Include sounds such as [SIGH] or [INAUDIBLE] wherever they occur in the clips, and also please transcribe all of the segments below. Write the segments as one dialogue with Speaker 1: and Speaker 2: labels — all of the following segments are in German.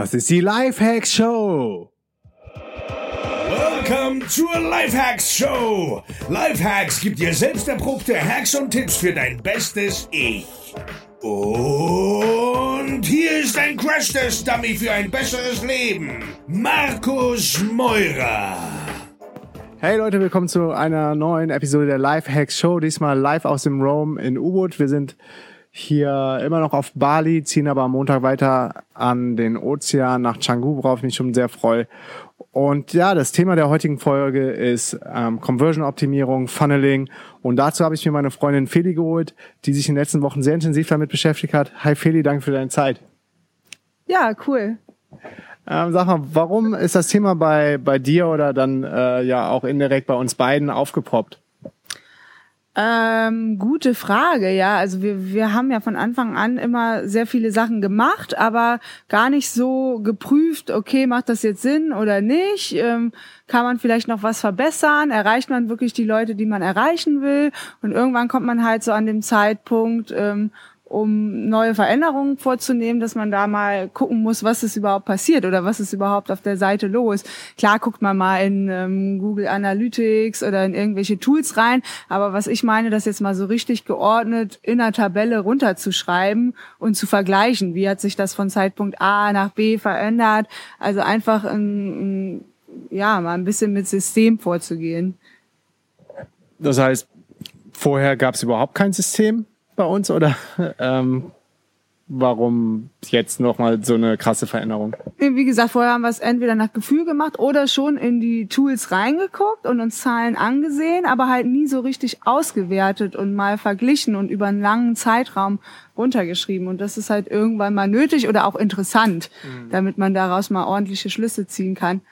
Speaker 1: Das ist die Lifehacks Show.
Speaker 2: Welcome zur Lifehacks Show. Lifehacks gibt dir selbst erprobte Hacks und Tipps für dein bestes Ich. Und hier ist ein Crash-Test-Dummy für ein besseres Leben. Markus Meurer.
Speaker 1: Hey Leute, willkommen zu einer neuen Episode der Lifehacks Show. Diesmal live aus dem Rome in U-Boot. Wir sind hier immer noch auf Bali, ziehen aber am Montag weiter an den Ozean nach Canggu, worauf ich mich schon sehr freue. Und ja, das Thema der heutigen Folge ist ähm, Conversion-Optimierung, Funneling. Und dazu habe ich mir meine Freundin Feli geholt, die sich in den letzten Wochen sehr intensiv damit beschäftigt hat. Hi Feli, danke für deine Zeit.
Speaker 3: Ja, cool.
Speaker 1: Ähm, sag mal, warum ist das Thema bei, bei dir oder dann äh, ja auch indirekt bei uns beiden aufgepoppt?
Speaker 3: Ähm, gute Frage, ja. Also wir, wir haben ja von Anfang an immer sehr viele Sachen gemacht, aber gar nicht so geprüft, okay, macht das jetzt Sinn oder nicht? Ähm, kann man vielleicht noch was verbessern? Erreicht man wirklich die Leute, die man erreichen will? Und irgendwann kommt man halt so an dem Zeitpunkt, ähm, um neue Veränderungen vorzunehmen, dass man da mal gucken muss, was ist überhaupt passiert oder was ist überhaupt auf der Seite los. Klar guckt man mal in ähm, Google Analytics oder in irgendwelche Tools rein, aber was ich meine, das jetzt mal so richtig geordnet in einer Tabelle runterzuschreiben und zu vergleichen, wie hat sich das von Zeitpunkt A nach B verändert, also einfach ein, ein, ja mal ein bisschen mit System vorzugehen.
Speaker 1: Das heißt, vorher gab es überhaupt kein System? Bei uns oder ähm, warum jetzt nochmal so eine krasse Veränderung?
Speaker 3: Wie gesagt, vorher haben wir es entweder nach Gefühl gemacht oder schon in die Tools reingeguckt und uns Zahlen angesehen, aber halt nie so richtig ausgewertet und mal verglichen und über einen langen Zeitraum runtergeschrieben. Und das ist halt irgendwann mal nötig oder auch interessant, mhm. damit man daraus mal ordentliche Schlüsse ziehen kann.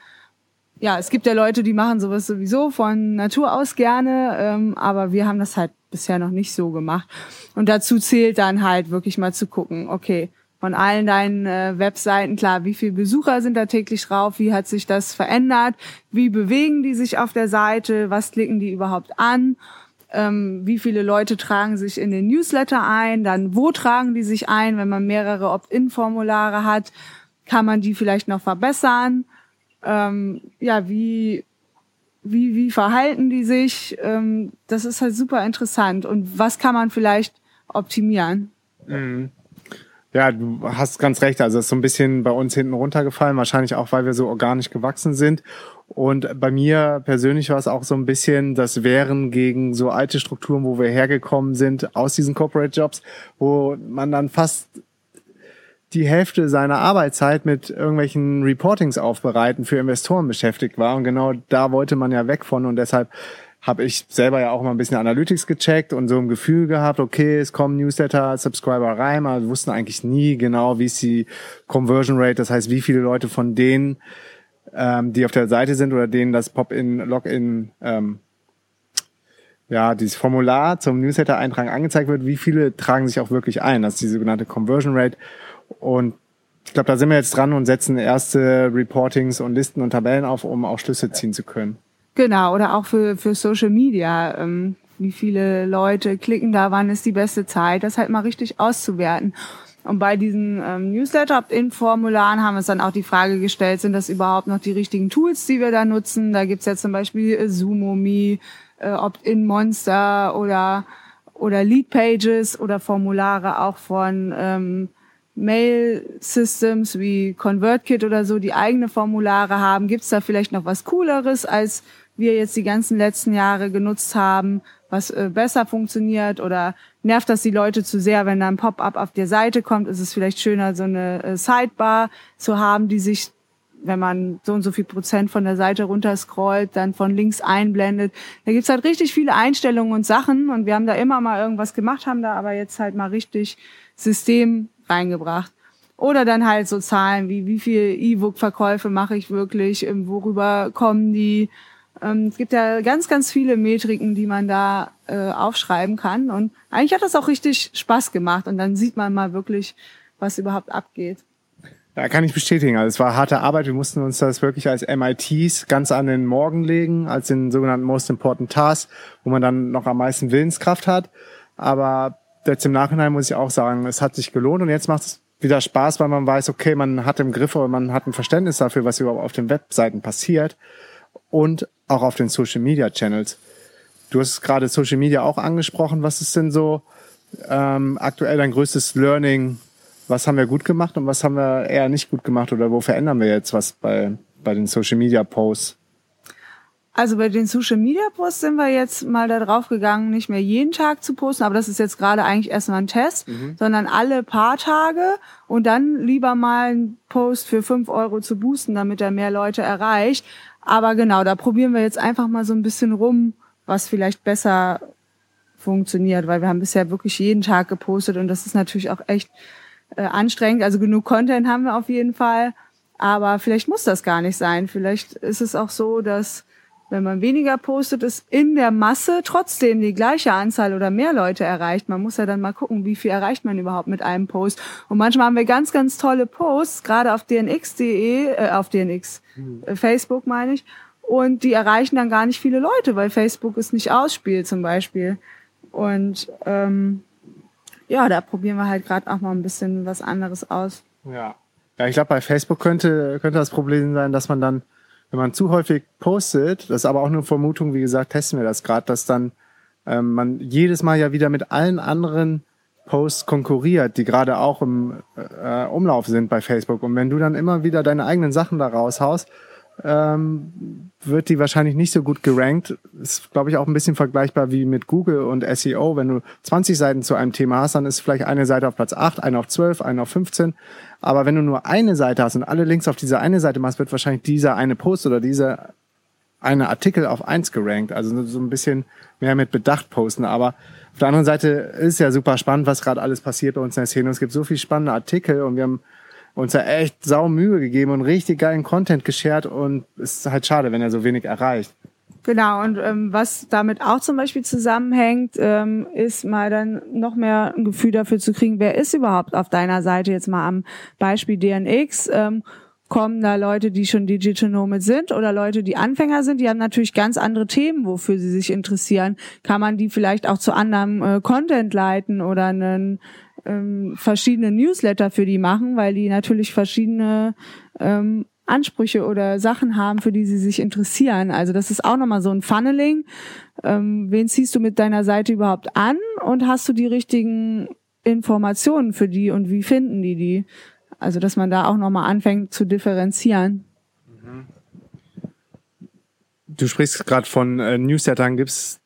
Speaker 3: Ja, es gibt ja Leute, die machen sowas sowieso von Natur aus gerne, ähm, aber wir haben das halt bisher noch nicht so gemacht. Und dazu zählt dann halt wirklich mal zu gucken, okay, von allen deinen äh, Webseiten, klar, wie viele Besucher sind da täglich drauf, wie hat sich das verändert, wie bewegen die sich auf der Seite, was klicken die überhaupt an, ähm, wie viele Leute tragen sich in den Newsletter ein, dann wo tragen die sich ein, wenn man mehrere Opt-in-Formulare hat, kann man die vielleicht noch verbessern, ähm, ja, wie wie, wie verhalten die sich? Ähm, das ist halt super interessant. Und was kann man vielleicht optimieren?
Speaker 1: Mhm. Ja, du hast ganz recht. Also es ist so ein bisschen bei uns hinten runtergefallen, wahrscheinlich auch, weil wir so organisch gewachsen sind. Und bei mir persönlich war es auch so ein bisschen das Wehren gegen so alte Strukturen, wo wir hergekommen sind aus diesen Corporate Jobs, wo man dann fast die Hälfte seiner Arbeitszeit mit irgendwelchen Reportings aufbereiten für Investoren beschäftigt war. Und genau da wollte man ja weg von. Und deshalb habe ich selber ja auch mal ein bisschen Analytics gecheckt und so ein Gefühl gehabt, okay, es kommen Newsletter, Subscriber rein, aber wir wussten eigentlich nie genau, wie ist die Conversion Rate, das heißt, wie viele Leute von denen, ähm, die auf der Seite sind oder denen das Pop-in, Login, ähm, ja, dieses Formular zum Newsletter-Eintragen angezeigt wird, wie viele tragen sich auch wirklich ein. Das ist die sogenannte Conversion Rate. Und ich glaube, da sind wir jetzt dran und setzen erste Reportings und Listen und Tabellen auf, um auch Schlüsse ziehen zu können.
Speaker 3: Genau, oder auch für, für Social Media. Ähm, wie viele Leute klicken da, wann ist die beste Zeit, das halt mal richtig auszuwerten. Und bei diesen ähm, Newsletter-Opt-in-Formularen haben wir uns dann auch die Frage gestellt, sind das überhaupt noch die richtigen Tools, die wir da nutzen? Da gibt's ja zum Beispiel äh, Zoomomi, äh, Opt-in-Monster oder, oder Lead-Pages oder Formulare auch von ähm, Mail-Systems wie ConvertKit oder so, die eigene Formulare haben. Gibt es da vielleicht noch was Cooleres, als wir jetzt die ganzen letzten Jahre genutzt haben, was äh, besser funktioniert? Oder nervt das die Leute zu sehr, wenn da ein Pop-up auf der Seite kommt? Ist es vielleicht schöner, so eine äh, Sidebar zu haben, die sich wenn man so und so viel Prozent von der Seite runterscrollt, dann von links einblendet. Da gibt's halt richtig viele Einstellungen und Sachen und wir haben da immer mal irgendwas gemacht, haben da aber jetzt halt mal richtig System reingebracht. Oder dann halt so Zahlen wie, wie viel E-Book-Verkäufe mache ich wirklich, ähm, worüber kommen die. Ähm, es gibt ja ganz, ganz viele Metriken, die man da äh, aufschreiben kann. Und eigentlich hat das auch richtig Spaß gemacht. Und dann sieht man mal wirklich, was überhaupt abgeht.
Speaker 1: Ja, kann ich bestätigen. Also es war harte Arbeit. Wir mussten uns das wirklich als MITs ganz an den Morgen legen, als den sogenannten Most Important Task, wo man dann noch am meisten Willenskraft hat. Aber jetzt im Nachhinein muss ich auch sagen, es hat sich gelohnt und jetzt macht es wieder Spaß, weil man weiß, okay, man hat im Griff oder man hat ein Verständnis dafür, was überhaupt auf den Webseiten passiert und auch auf den Social Media Channels. Du hast gerade Social Media auch angesprochen. Was ist denn so ähm, aktuell dein größtes Learning? Was haben wir gut gemacht und was haben wir eher nicht gut gemacht oder wo verändern wir jetzt was bei, bei den Social Media Posts?
Speaker 3: Also bei den Social Media Posts sind wir jetzt mal da drauf gegangen, nicht mehr jeden Tag zu posten, aber das ist jetzt gerade eigentlich erstmal ein Test, mhm. sondern alle paar Tage und dann lieber mal einen Post für fünf Euro zu boosten, damit er mehr Leute erreicht. Aber genau, da probieren wir jetzt einfach mal so ein bisschen rum, was vielleicht besser funktioniert, weil wir haben bisher wirklich jeden Tag gepostet und das ist natürlich auch echt äh, anstrengend. Also genug Content haben wir auf jeden Fall, aber vielleicht muss das gar nicht sein. Vielleicht ist es auch so, dass wenn man weniger postet, es in der Masse trotzdem die gleiche Anzahl oder mehr Leute erreicht. Man muss ja dann mal gucken, wie viel erreicht man überhaupt mit einem Post. Und manchmal haben wir ganz, ganz tolle Posts, gerade auf dnx.de, äh, auf dnx, äh, Facebook meine ich, und die erreichen dann gar nicht viele Leute, weil Facebook es nicht ausspielt zum Beispiel. Und ähm, ja, da probieren wir halt gerade auch mal ein bisschen was anderes aus.
Speaker 1: Ja. Ja, ich glaube, bei Facebook könnte, könnte das Problem sein, dass man dann, wenn man zu häufig postet, das ist aber auch nur Vermutung, wie gesagt, testen wir das gerade, dass dann ähm, man jedes Mal ja wieder mit allen anderen Posts konkurriert, die gerade auch im äh, Umlauf sind bei Facebook. Und wenn du dann immer wieder deine eigenen Sachen da raushaust, ähm, wird die wahrscheinlich nicht so gut gerankt. Ist, glaube ich, auch ein bisschen vergleichbar wie mit Google und SEO. Wenn du 20 Seiten zu einem Thema hast, dann ist vielleicht eine Seite auf Platz 8, eine auf 12, eine auf 15. Aber wenn du nur eine Seite hast und alle Links auf diese eine Seite machst, wird wahrscheinlich dieser eine Post oder dieser eine Artikel auf eins gerankt. Also so ein bisschen mehr mit Bedacht posten. Aber auf der anderen Seite ist ja super spannend, was gerade alles passiert bei uns in der Szene. Es gibt so viele spannende Artikel und wir haben uns da echt sau Mühe gegeben und richtig geilen Content geshared und es ist halt schade, wenn er so wenig erreicht.
Speaker 3: Genau, und ähm, was damit auch zum Beispiel zusammenhängt, ähm, ist mal dann noch mehr ein Gefühl dafür zu kriegen, wer ist überhaupt auf deiner Seite, jetzt mal am Beispiel DNX. Ähm, kommen da Leute, die schon Digital Nomad sind oder Leute, die Anfänger sind, die haben natürlich ganz andere Themen, wofür sie sich interessieren. Kann man die vielleicht auch zu anderem äh, Content leiten oder einen ähm, verschiedene Newsletter für die machen, weil die natürlich verschiedene ähm, Ansprüche oder Sachen haben, für die sie sich interessieren. Also das ist auch nochmal so ein Funneling. Ähm, wen ziehst du mit deiner Seite überhaupt an und hast du die richtigen Informationen für die und wie finden die die? Also dass man da auch nochmal anfängt zu differenzieren.
Speaker 1: Du sprichst gerade von äh, Newslettern. Gibt's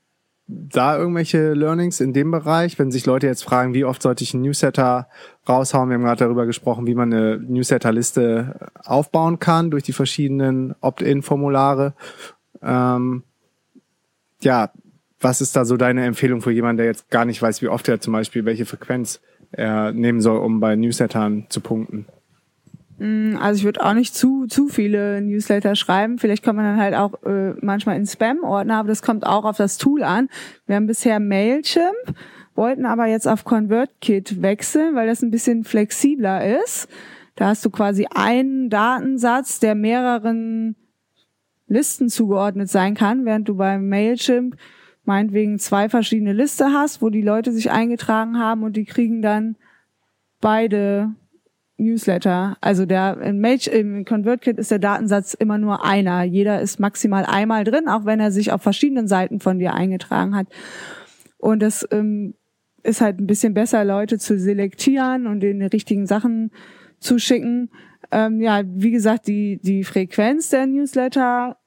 Speaker 1: da irgendwelche Learnings in dem Bereich, wenn sich Leute jetzt fragen, wie oft sollte ich einen Newsletter raushauen? Wir haben gerade darüber gesprochen, wie man eine Newsletterliste aufbauen kann durch die verschiedenen Opt-in-Formulare. Ähm, ja, was ist da so deine Empfehlung für jemanden, der jetzt gar nicht weiß, wie oft er zum Beispiel welche Frequenz er nehmen soll, um bei Newslettern zu punkten?
Speaker 3: Mm, also ich würde auch nicht zu zu viele Newsletter schreiben. Vielleicht kommt man dann halt auch äh, manchmal in Spam-Ordner, aber das kommt auch auf das Tool an. Wir haben bisher Mailchimp, wollten aber jetzt auf ConvertKit wechseln, weil das ein bisschen flexibler ist. Da hast du quasi einen Datensatz, der mehreren Listen zugeordnet sein kann, während du bei Mailchimp meinetwegen zwei verschiedene Liste hast, wo die Leute sich eingetragen haben und die kriegen dann beide Newsletter. Also der im, Mage, im ConvertKit ist der Datensatz immer nur einer. Jeder ist maximal einmal drin, auch wenn er sich auf verschiedenen Seiten von dir eingetragen hat. Und das ähm, ist halt ein bisschen besser, Leute zu selektieren und den richtigen Sachen zu schicken. Ähm, ja, wie gesagt, die, die Frequenz der Newsletter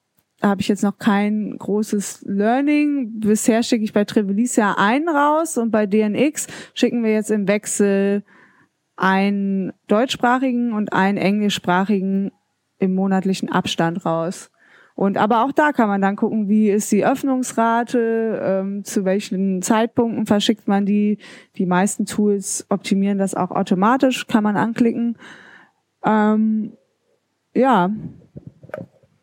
Speaker 3: da habe ich jetzt noch kein großes Learning. Bisher schicke ich bei Trevelicia einen raus und bei DNX schicken wir jetzt im Wechsel einen deutschsprachigen und einen englischsprachigen im monatlichen Abstand raus. Und aber auch da kann man dann gucken, wie ist die Öffnungsrate, ähm, zu welchen Zeitpunkten verschickt man die. Die meisten Tools optimieren das auch automatisch, kann man anklicken. Ähm, ja.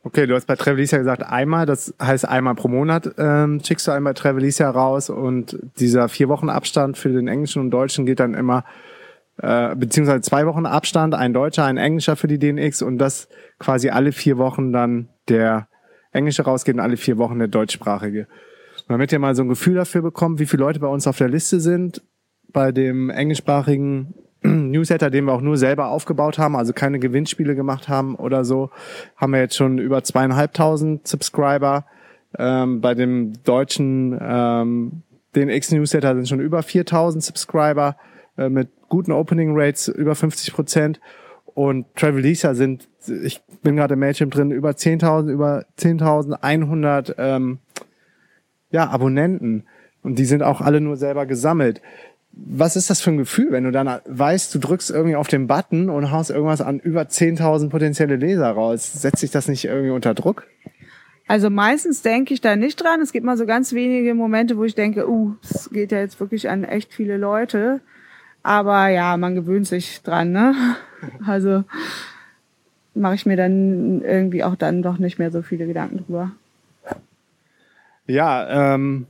Speaker 1: Okay, du hast bei Travelicia gesagt einmal, das heißt einmal pro Monat ähm, schickst du einmal Travelicia raus und dieser vier Wochen Abstand für den Englischen und Deutschen geht dann immer äh, beziehungsweise zwei Wochen Abstand, ein Deutscher, ein Englischer für die DNX und das quasi alle vier Wochen dann der Englische rausgeht und alle vier Wochen der deutschsprachige. Damit ihr mal so ein Gefühl dafür bekommt, wie viele Leute bei uns auf der Liste sind, bei dem englischsprachigen [CLEARS THROAT] Newsletter, den wir auch nur selber aufgebaut haben, also keine Gewinnspiele gemacht haben oder so, haben wir jetzt schon über zweieinhalbtausend Subscriber. Ähm, bei dem deutschen, ähm, den X-Newsletter sind schon über 4000 Subscriber äh, mit guten Opening Rates, über 50 Prozent. Und Travelisa sind, ich bin gerade im Mailchimp drin, über 10.000, über 10.100 ähm, ja, Abonnenten. Und die sind auch alle nur selber gesammelt. Was ist das für ein Gefühl, wenn du dann weißt, du drückst irgendwie auf den Button und haust irgendwas an über 10.000 potenzielle Leser raus? Setzt sich das nicht irgendwie unter Druck?
Speaker 3: Also meistens denke ich da nicht dran. Es gibt mal so ganz wenige Momente, wo ich denke, uh, es geht ja jetzt wirklich an echt viele Leute. Aber ja, man gewöhnt sich dran, ne? [LAUGHS] Also mache ich mir dann irgendwie auch dann doch nicht mehr so viele Gedanken drüber.
Speaker 1: Ja, ähm,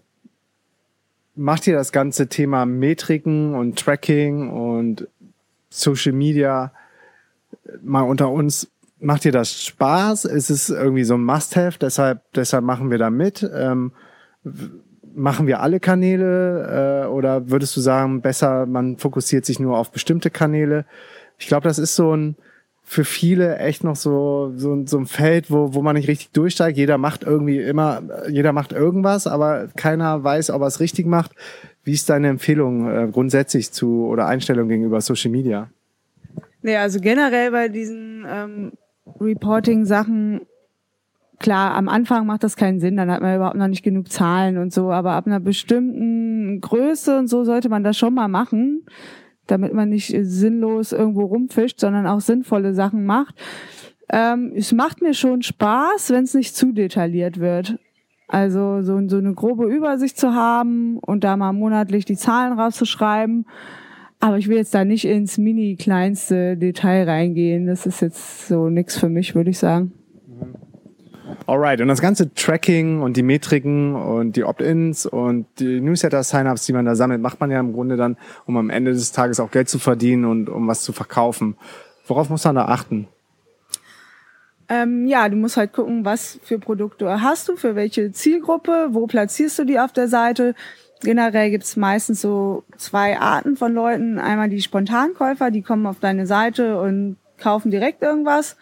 Speaker 1: macht dir das ganze Thema Metriken und Tracking und Social Media mal unter uns, macht dir das Spaß? Ist es irgendwie so ein Must-Have, deshalb, deshalb machen wir da mit? Ähm, machen wir alle Kanäle äh, oder würdest du sagen, besser, man fokussiert sich nur auf bestimmte Kanäle? Ich glaube, das ist so ein für viele echt noch so, so, so ein Feld, wo, wo man nicht richtig durchsteigt. Jeder macht irgendwie immer, jeder macht irgendwas, aber keiner weiß, ob er es richtig macht. Wie ist deine Empfehlung äh, grundsätzlich zu oder Einstellung gegenüber Social Media?
Speaker 3: Nee, also generell bei diesen ähm, Reporting-Sachen klar, am Anfang macht das keinen Sinn, dann hat man überhaupt noch nicht genug Zahlen und so, aber ab einer bestimmten Größe und so sollte man das schon mal machen, damit man nicht sinnlos irgendwo rumfischt, sondern auch sinnvolle Sachen macht. Ähm, es macht mir schon Spaß, wenn es nicht zu detailliert wird. Also so, so eine grobe Übersicht zu haben und da mal monatlich die Zahlen rauszuschreiben. Aber ich will jetzt da nicht ins mini kleinste Detail reingehen. Das ist jetzt so nix für mich, würde ich sagen.
Speaker 1: Alright, und das ganze Tracking und die Metriken und die Opt-ins und die Newsletter-Sign-ups, die man da sammelt, macht man ja im Grunde dann, um am Ende des Tages auch Geld zu verdienen und um was zu verkaufen. Worauf muss man da achten?
Speaker 3: Ähm, ja, du musst halt gucken, was für Produkte hast du, für welche Zielgruppe, wo platzierst du die auf der Seite. Generell gibt's meistens so zwei Arten von Leuten. Einmal die Spontankäufer, die kommen auf deine Seite und kaufen direkt irgendwas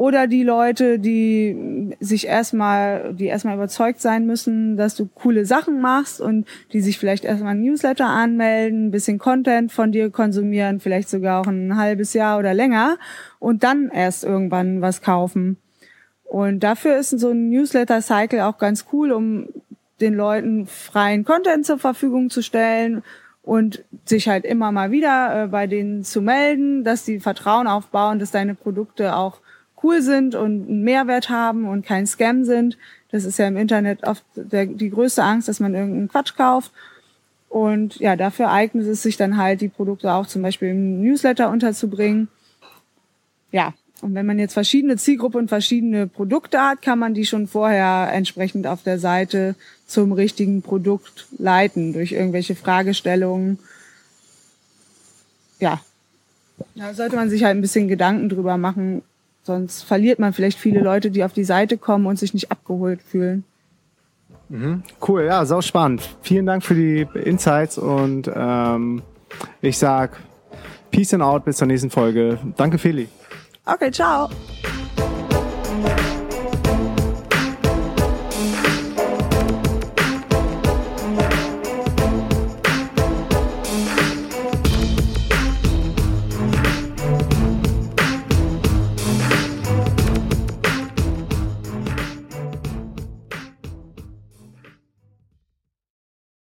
Speaker 3: oder die Leute, die sich erstmal, die erstmal überzeugt sein müssen, dass du coole Sachen machst und die sich vielleicht erstmal ein Newsletter anmelden, ein bisschen Content von dir konsumieren, vielleicht sogar auch ein halbes Jahr oder länger und dann erst irgendwann was kaufen. Und dafür ist so ein Newsletter-Cycle auch ganz cool, um den Leuten freien Content zur Verfügung zu stellen und sich halt immer mal wieder äh, bei denen zu melden, dass die Vertrauen aufbauen, dass deine Produkte auch cool sind und einen Mehrwert haben und kein Scam sind. Das ist ja im Internet oft der, die größte Angst, dass man irgendeinen Quatsch kauft. Und ja, dafür eignet es sich dann halt, die Produkte auch zum Beispiel im Newsletter unterzubringen. Ja, und wenn man jetzt verschiedene Zielgruppen und verschiedene Produkte hat, kann man die schon vorher entsprechend auf der Seite zum richtigen Produkt leiten durch irgendwelche Fragestellungen. Ja, da sollte man sich halt ein bisschen Gedanken drüber machen, Sonst verliert man vielleicht viele Leute, die auf die Seite kommen und sich nicht abgeholt fühlen.
Speaker 1: Mhm. Cool, ja, sau spannend. Vielen Dank für die Insights und ähm, ich sag Peace and out bis zur nächsten Folge. Danke, Feli.
Speaker 3: Okay, ciao.